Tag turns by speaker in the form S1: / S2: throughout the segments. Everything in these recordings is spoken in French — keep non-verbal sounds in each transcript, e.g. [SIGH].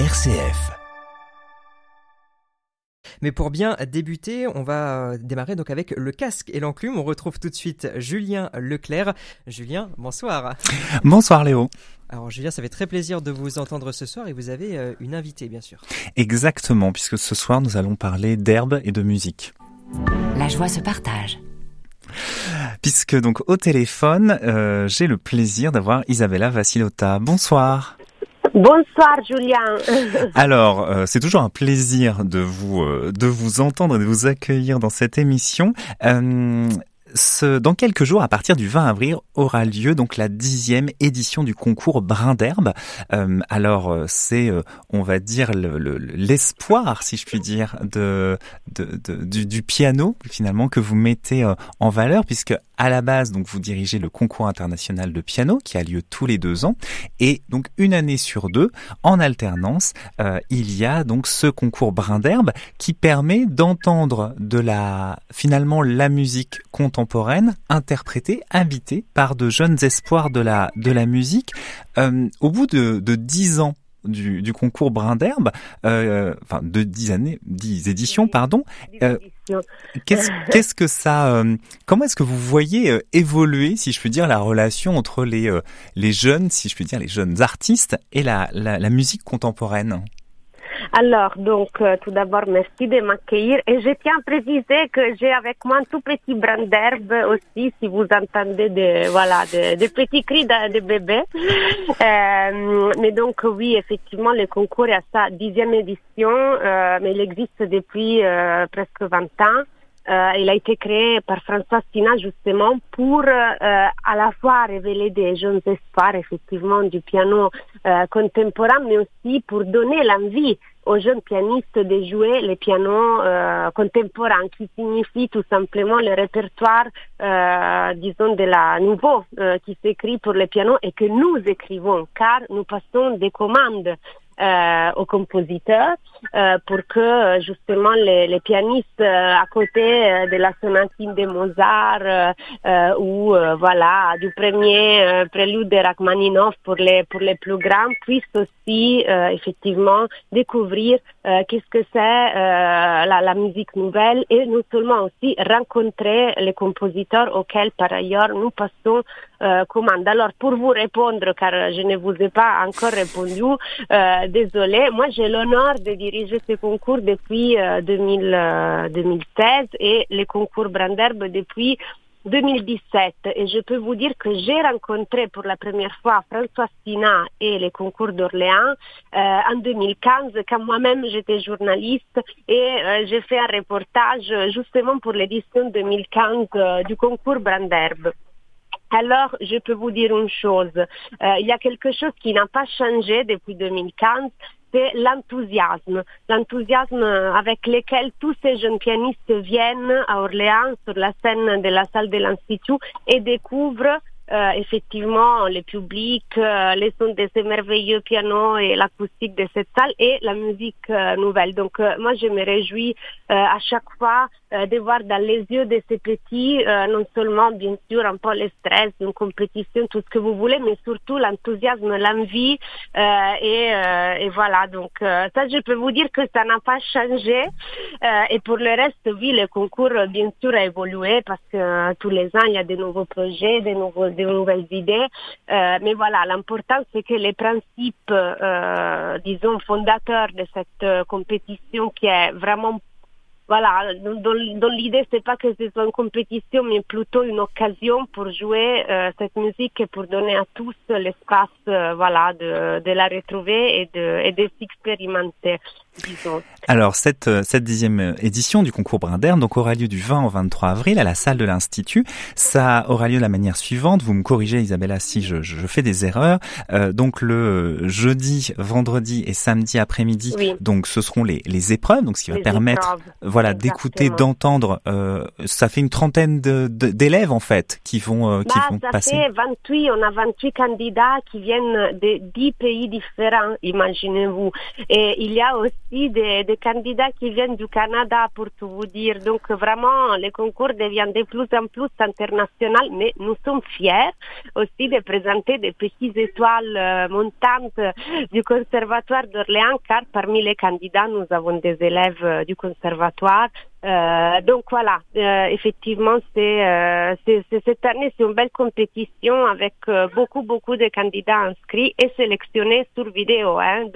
S1: RCF.
S2: Mais pour bien débuter, on va démarrer donc avec le casque et l'enclume. On retrouve tout de suite Julien Leclerc. Julien, bonsoir.
S3: Bonsoir Léo.
S2: Alors Julien, ça fait très plaisir de vous entendre ce soir et vous avez euh, une invitée bien sûr.
S3: Exactement, puisque ce soir nous allons parler d'herbe et de musique.
S4: La joie se partage.
S3: Puisque donc au téléphone, euh, j'ai le plaisir d'avoir Isabella Vassilota. Bonsoir.
S5: Bonsoir Julien. [LAUGHS]
S3: Alors, euh, c'est toujours un plaisir de vous euh, de vous entendre et de vous accueillir dans cette émission. Euh, ce, dans quelques jours, à partir du 20 avril, aura lieu donc la dixième édition du concours Brin d'herbe. Euh, alors euh, c'est, euh, on va dire, l'espoir, si je puis dire, de, de, de du, du, piano finalement que vous mettez en valeur, puisque à la base, donc vous dirigez le concours international de piano qui a lieu tous les deux ans, et donc une année sur deux, en alternance, il y a donc ce concours Brin d'herbe qui permet d'entendre de la finalement la musique contemporaine contemporaine, interprétée, habitée par de jeunes espoirs de la, de la musique. Euh, au bout de, de dix ans du, du, concours Brin d'herbe, euh, enfin de dix années, dix éditions, pardon. Euh, qu'est-ce, [LAUGHS] qu'est-ce que ça, euh, comment est-ce que vous voyez évoluer, si je puis dire, la relation entre les les jeunes, si je puis dire, les jeunes artistes et la, la, la musique contemporaine?
S5: Alors, donc, euh, tout d'abord, merci de m'accueillir. Et je tiens à préciser que j'ai avec moi un tout petit brin d'herbe aussi, si vous entendez des, voilà, des, petits cris de, bébés. Euh, mais donc, oui, effectivement, le concours est à sa dixième édition, euh, mais il existe depuis presque 20 ans. Euh, il a été créé par François Sina justement pour euh, à la fois révéler des jeunes espoirs effectivement du piano euh, contemporain, mais aussi pour donner l'envie aux jeunes pianistes de jouer les pianos euh, contemporains, qui signifie tout simplement le répertoire, euh, disons, de la nouveau euh, qui s'écrit pour les pianos et que nous écrivons, car nous passons des commandes euh, aux compositeurs euh, pour que justement les, les pianistes euh, à côté de la sonatine de Mozart ou voilà du premier prélude de Rachmaninoff pour les pour les plus grands puissent aussi effectivement découvrir qu'est-ce que c'est la, la musique nouvelle et non seulement aussi rencontrer les compositeurs auxquels par ailleurs nous passons commande. Alors pour vous répondre car je ne vous ai pas encore répondu euh, désolée. Moi, j'ai l'honneur de diriger ce concours depuis euh, 2000, euh, 2016 et les concours Branderbe depuis 2017 et je peux vous dire que j'ai rencontré pour la première fois François Sina et les concours d'Orléans euh, en 2015 quand moi-même j'étais journaliste et euh, j'ai fait un reportage justement pour l'édition 2015 euh, du concours Branderbe. Alors, je peux vous dire une chose. Euh, il y a quelque chose qui n'a pas changé depuis 2015, c'est l'enthousiasme. L'enthousiasme avec lequel tous ces jeunes pianistes viennent à Orléans sur la scène de la salle de l'Institut et découvrent euh, effectivement le public, euh, les sons de ces merveilleux pianos et l'acoustique de cette salle et la musique euh, nouvelle. Donc moi je me réjouis à chaque fois de voir dans les yeux de ces petits non seulement bien sûr un peu le stress d'une compétition, tout ce que vous voulez, mais surtout l'enthousiasme, l'envie et, et, voilà. Donc ça je peux vous dire que ça n'a pas changé et pour le reste oui le concours bien sûr a évolué parce que tous les ans il y a de nouveaux projets, de nouveaux de nouvelles idées. Euh, mais voilà, l'important c'est que les principes, euh, disons, fondateurs de cette euh, compétition qui est vraiment voilà, dans, l'idée, c'est pas que ce soit une compétition, mais plutôt une occasion pour jouer euh, cette musique et pour donner à tous l'espace, euh, voilà, de, de, la retrouver et de, et de s'expérimenter.
S3: Alors cette euh, cette dixième édition du concours Brinderne donc aura lieu du 20 au 23 avril à la salle de l'institut. Ça aura lieu de la manière suivante. Vous me corrigez Isabella si je, je fais des erreurs. Euh, donc le jeudi, vendredi et samedi après-midi.
S5: Oui.
S3: Donc ce seront les les épreuves. Donc ce qui va permettre
S5: épreuves
S3: voilà, d'écouter, d'entendre. Euh, ça fait une trentaine d'élèves en fait qui vont euh, qui
S5: bah,
S3: vont
S5: ça
S3: passer.
S5: Fait 28, on a 28 candidats qui viennent de 10 pays différents, imaginez-vous. Et il y a aussi des, des, candidats qui viennent du Canada, pour tout vous dire. Donc vraiment, les concours deviennent de plus en plus international, mais nous sommes fiers aussi de présenter des petites étoiles euh, montantes du Conservatoire d'Orléans, car parmi les candidats, nous avons des élèves du Conservatoire euh, donc voilà, euh, effectivement, euh, c'est, cette année c'est une belle compétition avec beaucoup beaucoup de candidats inscrits et sélectionnés sur vidéo. Hein,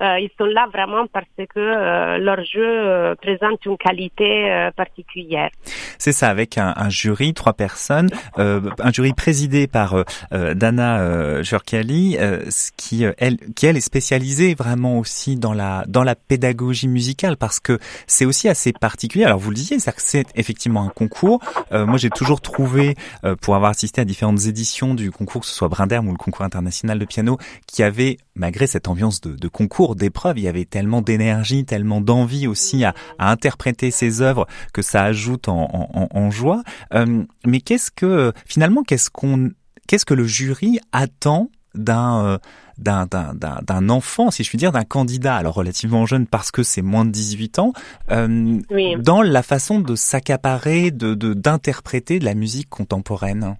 S5: ils sont là vraiment parce que leur jeu présente une qualité particulière.
S3: C'est ça, avec un, un, jury, trois personnes, un jury présidé par Dana Jurkali, qui elle qui elle est spécialisée vraiment aussi dans la dans la pédagogie musicale parce que c'est aussi assez particulier. Alors vous le disiez, c'est effectivement un concours. Euh, moi j'ai toujours trouvé, euh, pour avoir assisté à différentes éditions du concours, que ce soit Brinderme ou le concours international de piano, qui avait, malgré cette ambiance de, de concours, d'épreuve, il y avait tellement d'énergie, tellement d'envie aussi à, à, interpréter ces œuvres que ça ajoute en, en, en joie. Euh, mais qu'est-ce que finalement, qu'est-ce qu'on, qu'est-ce que le jury attend d'un euh, d'un, d'un, enfant, si je puis dire, d'un candidat, alors relativement jeune parce que c'est moins de 18 ans, euh, dans la façon de s'accaparer, de, d'interpréter de la musique contemporaine?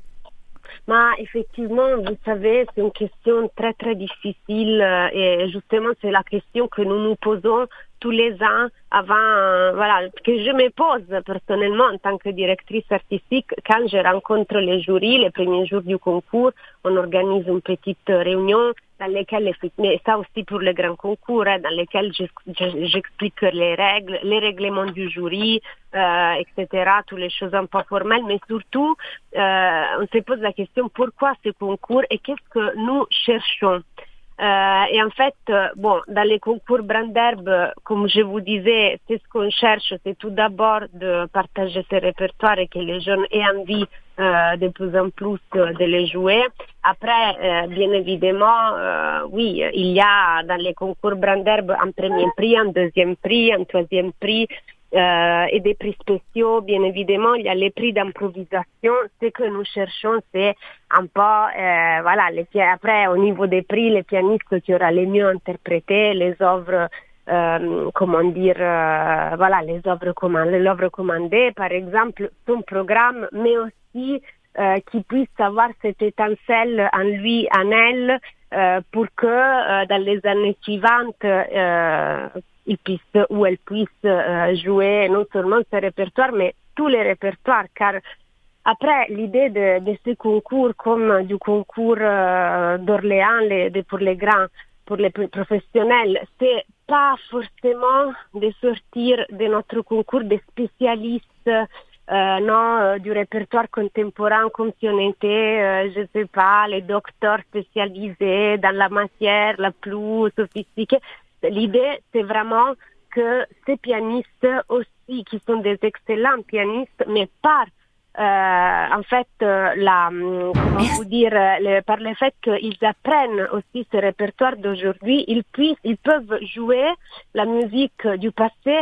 S5: Bah, effectivement, vous savez, c'est une question très très difficile euh, et justement c'est la question que nous nous posons tous les ans avant, euh, voilà, que je me pose personnellement en tant que directrice artistique. Quand je rencontre les jurys, les premiers jours du concours, on organise une petite réunion dans lesquelles, mais ça aussi pour les grands concours, hein, dans lesquels j'explique les règles, les règlements du jury, euh, etc., toutes les choses un peu formelles, mais surtout, euh, on se pose la question pourquoi ce concours et qu'est-ce que nous cherchons? Euh, et en fait, euh, bon, dans les concours Branderbe, comme je vous disais, c'est ce qu'on cherche, c'est tout d'abord de partager ces répertoires et que les jeunes aient envie euh, de plus en plus de les jouer. Après, bien évidemment, oui, il y a dans les concours Branderbe un premier prix, un deuxième prix, un troisième prix, euh, et des prix spéciaux, bien évidemment, il y a les prix d'improvisation. Ce que nous cherchons, c'est un peu, euh, voilà, les, après, au niveau des prix, les pianistes qui aura les mieux interprété les œuvres, euh, comment dire, euh, voilà, les œuvres commandées, commandée, par exemple, son programme, mais aussi euh, qui puisse avoir cette étincelle en lui, en elle, euh, pour que dans les années suivantes, il puisse ou elle puisse euh, jouer non seulement ce répertoire, mais tous les répertoires, car après, l'idée de, ce concours, comme du concours euh, d'Orléans de, pour les grands, pour les professionnels, c'est pas forcément de sortir de notre concours des spécialistes euh, non, du répertoire contemporain comme si on était, sais pas, les docteurs spécialisés dans la matière la plus sophistiquée. L'idée, c'est vraiment que ces pianistes aussi, qui sont des excellents pianistes, mais par euh, en fait, euh, la, comment vous dire, le, par le fait qu'ils apprennent aussi ce répertoire d'aujourd'hui, ils puissent, ils peuvent jouer la musique du passé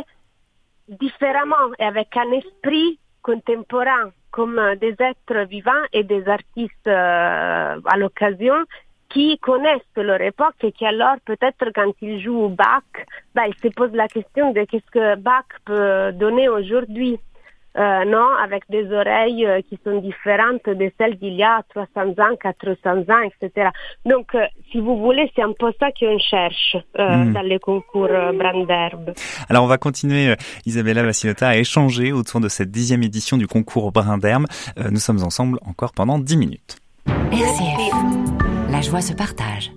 S5: différemment et avec un esprit contemporain comme des êtres vivants et des artistes euh, à l'occasion qui connaissent leur époque et qui alors peut-être quand ils jouent Bach, ben, ils se posent la question de qu'est-ce que Bach peut donner aujourd'hui. Euh, non, avec des oreilles euh, qui sont différentes de celles d'il y a 300 ans, 400 ans, etc. Donc, euh, si vous voulez, c'est un peu ça qu'on cherche euh, mmh. dans les concours Branderbe.
S3: Alors, on va continuer, Isabella Vassilota, à échanger autour de cette dixième édition du concours Branderbe. nous sommes ensemble encore pendant 10 minutes.
S4: RCF. La joie se partage.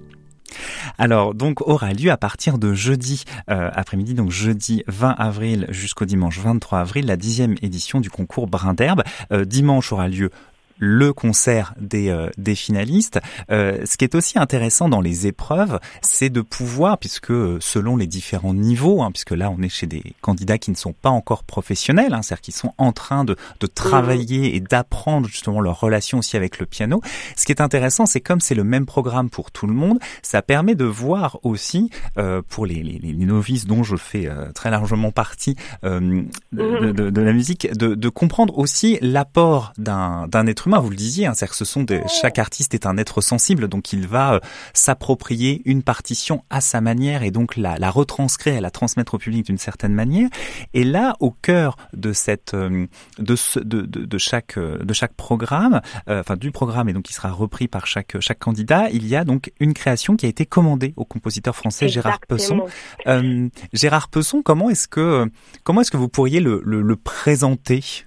S3: Alors donc aura lieu à partir de jeudi euh, après-midi, donc jeudi 20 avril jusqu'au dimanche 23 avril, la dixième édition du concours Brin d'herbe. Euh, dimanche aura lieu le concert des, euh, des finalistes. Euh, ce qui est aussi intéressant dans les épreuves, c'est de pouvoir, puisque selon les différents niveaux, hein, puisque là on est chez des candidats qui ne sont pas encore professionnels, hein, c'est-à-dire qui sont en train de, de travailler et d'apprendre justement leur relation aussi avec le piano. Ce qui est intéressant, c'est comme c'est le même programme pour tout le monde, ça permet de voir aussi euh, pour les, les, les, novices dont je fais euh, très largement partie euh, de, de, de, la musique, de, de comprendre aussi l'apport d'un être humain. Vous le disiez, hein, c'est-à-dire que ce sont des, chaque artiste est un être sensible, donc il va euh, s'approprier une partition à sa manière et donc la, la retranscrire et la transmettre au public d'une certaine manière. Et là, au cœur de cette euh, de, ce, de, de, de, chaque de chaque programme, euh, enfin du programme et donc qui sera repris par chaque chaque candidat, il y a donc une création qui a été commandée au compositeur français
S5: Exactement.
S3: Gérard Pesson. Euh, Gérard Pesson, comment est-ce que comment est-ce que vous pourriez le, le, le présenter?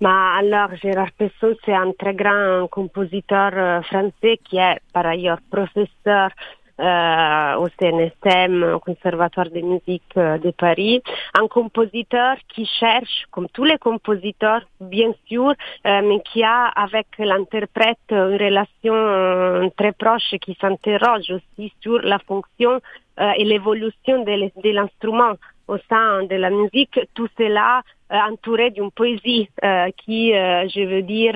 S5: Bah, alors, Gérard Pesson, c'est un très grand compositeur euh, français qui est par ailleurs professeur euh, au CNSM, au Conservatoire de musique euh, de Paris, un compositeur qui cherche, comme tous les compositeurs, bien sûr, euh, mais qui a avec l'interprète une relation euh, très proche qui s'interroge aussi sur la fonction et l'évolution de l'instrument au sein de la musique, tout cela euh, entouré d'une poésie euh, qui, euh, je veux dire,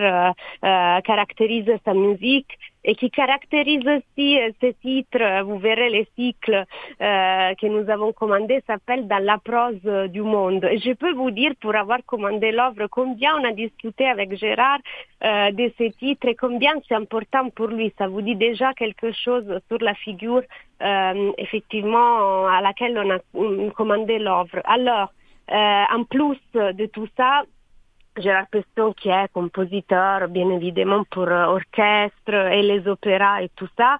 S5: caractérise sa musique et qui caractérise aussi ce titre. Vous verrez les cycles que nous avons commandés s'appelle Dans la prose du monde. Je peux vous dire, pour avoir commandé l'œuvre, combien on a discuté avec Gérard de ce titre et combien c'est important pour lui. Ça vous dit déjà quelque chose sur la figure effectivement à laquelle on a commandé l'œuvre. Alors, euh, en plus de tout ça, Gérard Peston qui est compositeur bien évidemment pour euh, orchestre et les opéras et tout ça,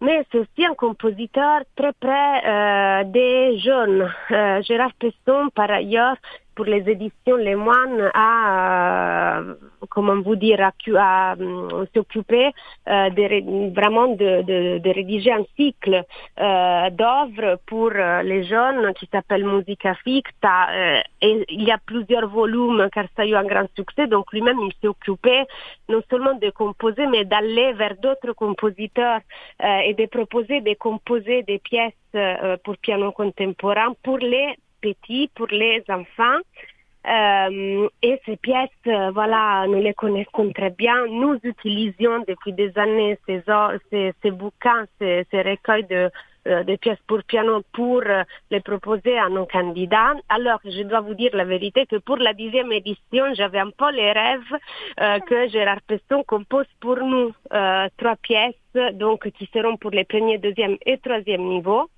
S5: mais c'est aussi un compositeur très près euh, des jeunes. Euh, Gérard Peston, par ailleurs, pour les éditions Les Moines a, euh, comment vous dire, a, a euh, s'occuper euh, de, vraiment de, de, de, rédiger un cycle euh, d'œuvres pour euh, les jeunes qui s'appelle Musica Ficta. Euh, et il y a plusieurs volumes car ça a eu un grand succès. Donc lui-même, il s'est occupé non seulement de composer, mais d'aller vers d'autres compositeurs et de proposer de composer des pièces pour piano contemporain pour les petits pour les enfants. Euh, et ces pièces, euh, voilà, nous les connaissons très bien. Nous utilisions depuis des années ces, ces, bouquins, ces, recueils de, euh, de pièces pour piano pour les proposer à nos candidats. Alors, je dois vous dire la vérité que pour la dixième édition, j'avais un peu les rêves que Gérard Peston compose pour nous trois pièces, donc qui seront pour les premiers, deuxième et troisième niveaux.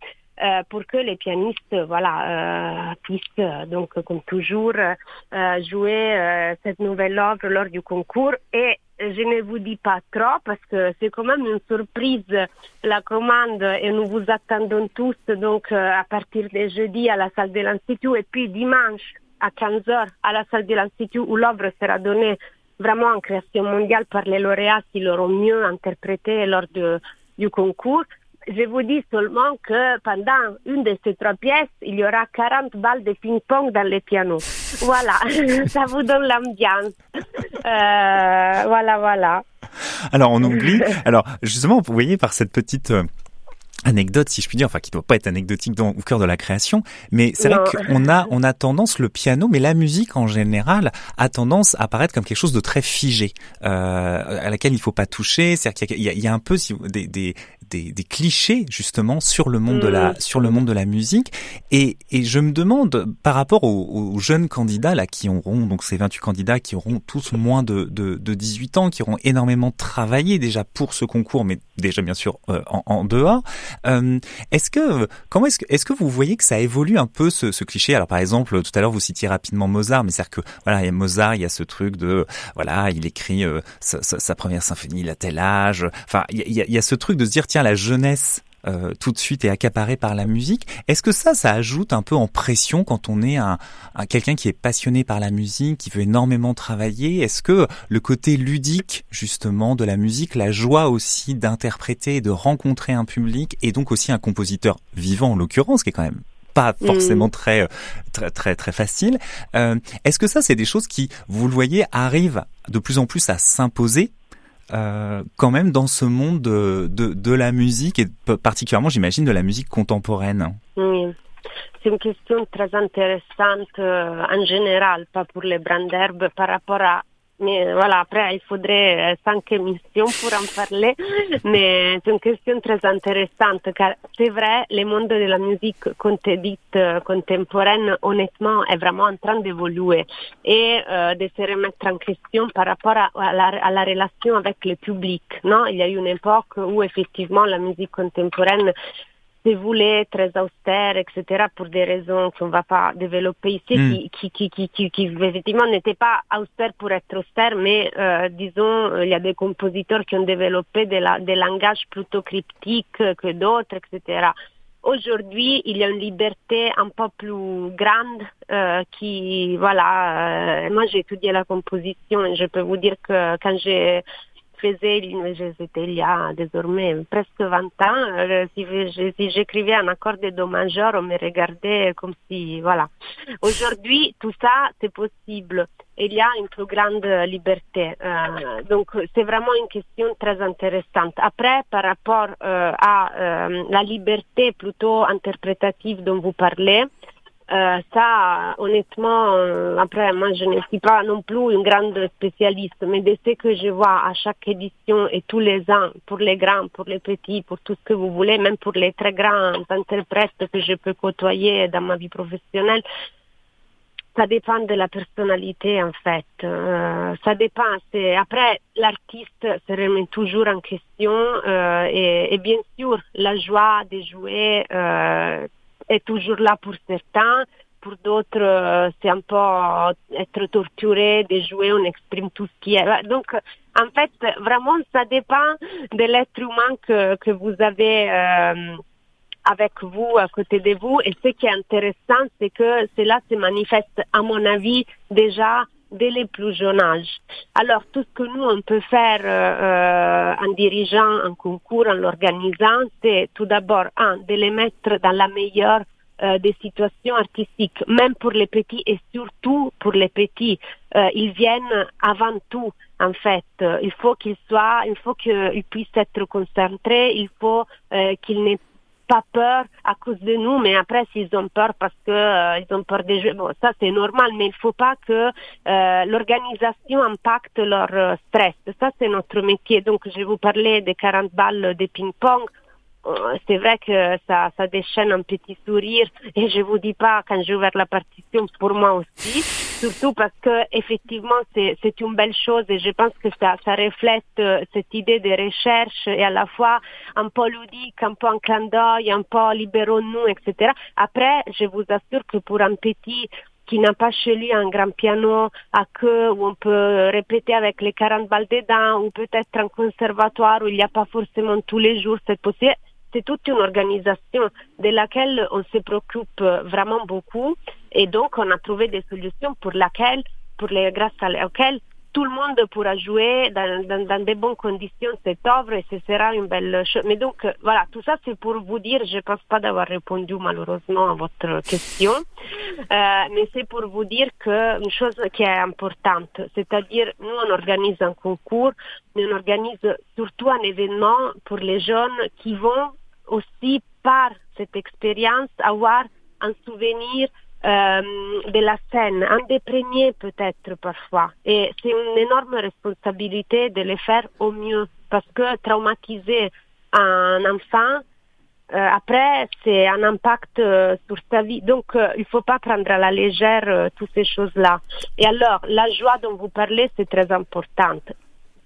S5: Euh, pour que les pianistes voilà euh, puissent donc comme toujours euh, jouer cette nouvelle œuvre lors du concours. Et je ne vous dis pas trop parce que c'est quand même une surprise la commande et nous vous attendons tous donc à partir de jeudi à la salle de l'Institut. Et puis dimanche à 15h à la salle de l'Institut où l'œuvre sera donnée vraiment en création mondiale par les lauréats qui l'auront mieux interprété lors de, du concours je vous dis seulement que pendant une de ces trois pièces, il y aura 40 balles de ping-pong dans les pianos. Voilà, [LAUGHS] ça vous donne l'ambiance. Euh, voilà, voilà.
S3: Alors on oublie. Alors justement, vous voyez par cette petite euh, anecdote, si je puis dire, enfin qui doit pas être anecdotique dans, au cœur de la création, mais c'est vrai qu'on a on a tendance le piano, mais la musique en général a tendance à paraître comme quelque chose de très figé, euh, à laquelle il faut pas toucher. C'est-à-dire qu'il y, y, a un peu des, des, des, des, clichés justement sur le monde mmh. de la sur le monde de la musique, et, et je me demande par rapport aux, aux, jeunes candidats là qui auront donc ces 28 candidats qui auront tous moins de, de, de 18 ans, qui auront énormément travaillé déjà pour ce concours, mais déjà bien sûr euh, en, en dehors. Euh, est-ce que comment est-ce que est-ce que vous voyez que ça évolue un peu ce, ce cliché? Alors par exemple, tout à l'heure vous citiez rapidement Mozart, mais c'est-à-dire que voilà, il y a Mozart, il y a ce truc de voilà, il écrit euh, sa, sa, première symphonie, il a tel âge. Enfin, il y a, il y a ce truc de se dire tiens, la jeunesse euh, tout de suite est accaparé par la musique. Est-ce que ça, ça ajoute un peu en pression quand on est un, un quelqu'un qui est passionné par la musique, qui veut énormément travailler? Est-ce que le côté ludique justement de la musique, la joie aussi d'interpréter, de rencontrer un public et donc aussi un compositeur vivant en l'occurrence, qui est quand même pas forcément très très très très facile. Est-ce que ça, c'est des choses qui, vous le voyez, arrivent de plus en plus à s'imposer euh, quand même dans ce monde de, de, la musique et particulièrement, j'imagine, de la musique contemporaine
S5: Oui. C'est une question très intéressante euh, en général, pas pour les d'herbe, par rapport à mais voilà, après, il faudrait euh, cinq émissions pour en parler, [LAUGHS] mais c'est une question très intéressante car c'est vrai, le monde de la musique dite euh, contemporaine, honnêtement, est vraiment en train d'évoluer et euh, de se remettre en question par rapport à, à, la, à, la, relation avec le public. Non Il y a eu une époque où effectivement la musique contemporaine se voulait très austère, etc., pour des raisons qu'on ne va pas développer ici, mm. qui, qui, qui, qui, qui, effectivement n'étaient pas austères pour être austères, mais euh, disons, il y a des compositeurs qui ont développé des, la, des langages plutôt cryptiques que d'autres, etc. Aujourd'hui, il y a une liberté un peu plus grande euh, qui, voilà, euh, moi j'ai étudié la composition et je peux vous dire que quand j'ai faisais l'université il y a désormais presque 20 ans. Euh, si, si j'écrivais un accord de do majeur, on me regardait comme si, voilà. Aujourd'hui, tout ça, c'est possible. Il y a une plus grande liberté. Euh, donc, c'est vraiment une question très intéressante. Après, par rapport euh, à la liberté plutôt interprétative dont vous parlez, euh, ça, honnêtement, euh, après, moi, je ne suis pas non plus une grande spécialiste, mais de ce que je vois à chaque édition et tous les ans, pour les grands, pour les petits, pour tout ce que vous voulez, même pour les très grands interprètes que je peux côtoyer dans ma vie professionnelle, ça dépend de la personnalité en fait. Euh, ça dépend. Après, l'artiste se remet toujours en question euh, et, et, bien sûr, la joie de jouer euh, est toujours là pour certains. Pour d'autres, euh, c'est un peu être torturé de jouer, on exprime tout ce qui est. Donc, en fait, vraiment, ça dépend de l'être humain que, que vous avez euh, avec vous, à côté de vous. Et ce qui est intéressant, c'est que cela se manifeste, à mon avis, déjà dès les plus jeunes âges. Alors, tout ce que nous, on peut faire euh, en dirigeant un concours, en l'organisant, c'est tout d'abord, un, de les mettre dans la meilleure euh, des situations artistiques, même pour les petits et surtout pour les petits. Euh, ils viennent avant tout, en fait. Il faut qu'ils soient, il faut qu'ils puissent être concentrés, il faut euh, qu'ils n'aient pas peur à cause de nous, mais après s'ils ont peur parce que euh, ils ont peur des jeux, bon ça c'est normal, mais il faut pas que euh, l'organisation impacte leur euh, stress. Ça c'est notre métier. Donc je vous parler des 40 balles de ping-pong. Euh, c'est vrai que ça, ça déchaîne un petit sourire et je vous dis pas quand j'ai ouvert la partition pour moi aussi, surtout parce que effectivement c'est, c'est une belle chose et je pense que ça, ça reflète euh, cette idée de recherche et à la fois un peu ludique, un peu en clin d'œil, un peu libérons-nous, etc. Après, je vous assure que pour un petit qui n'a pas chez lui un grand piano à queue où on peut répéter avec les 40 balles dedans ou peut-être un conservatoire où il n'y a pas forcément tous les jours cette possibilité c'est toute une organisation de laquelle on se préoccupe vraiment beaucoup et donc on a trouvé des solutions pour laquelle, pour les grâce à laquelle tout le monde pourra jouer dans, de bonnes conditions cette œuvre et ce sera une belle chose. Mais donc voilà, tout ça c'est pour vous dire, je ne pense pas d'avoir répondu malheureusement à votre question, euh, mais c'est pour vous dire que une chose qui est importante, c'est-à-dire nous on organise un concours, mais on organise surtout un événement pour les jeunes qui vont aussi par cette expérience avoir un souvenir euh, de la scène, un des premiers peut-être parfois. Et c'est une énorme responsabilité de le faire au mieux parce que traumatiser un enfant, euh, après, c'est un impact euh, sur sa vie. Donc, il ne faut pas prendre à la légère toutes ces choses-là. Et alors, la joie dont vous parlez, c'est très importante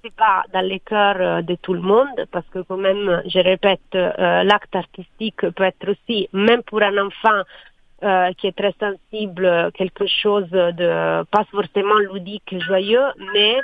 S5: c'est pas dans les cœurs euh, de tout le monde, parce que quand même, je répète, euh, l'acte artistique peut être aussi, même pour un enfant euh, qui est très sensible, quelque chose de pas forcément ludique, joyeux, mais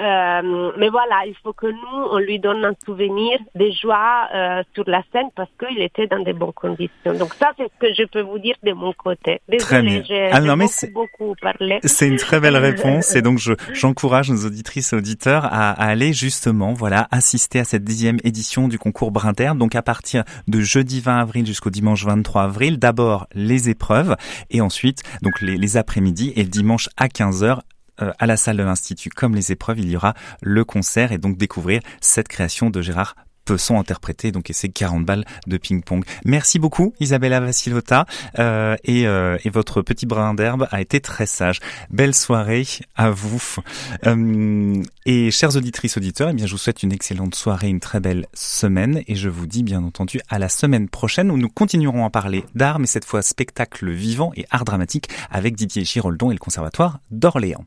S5: Euh, mais voilà, il faut que nous, on lui donne un souvenir des joies euh, sur la scène parce qu'il était dans de bonnes conditions. Donc ça, c'est ce que je peux vous dire de mon côté. Désolée, j'ai
S3: Ah non, mais
S5: beaucoup,
S3: c'est-
S5: beaucoup parlé.
S3: C'est une très belle réponse et donc je, [LAUGHS] j'encourage nos auditrices et auditeurs à, à aller justement voilà assister à cette dixième édition du concours Brin d'herbe. Donc à partir de jeudi 20 avril jusqu'au dimanche 23 avril, d'abord les épreuves et ensuite donc les, les après-midi et le dimanche à 15h à la salle de l'Institut, comme les épreuves, il y aura le concert et donc découvrir cette création de Gérard Pesson interprété donc et ses 40 balles de ping-pong. Merci beaucoup Isabella Vassilota euh, et, euh, et votre petit brin d'herbe a été très sage. Belle soirée à vous. Euh, et chers auditrices auditeurs, eh bien je vous souhaite une excellente soirée, une très belle semaine et je vous dis bien entendu à la semaine prochaine où nous continuerons à parler d'art mais cette fois spectacle vivant et art dramatique avec Didier Giroldon et le Conservatoire d'Orléans.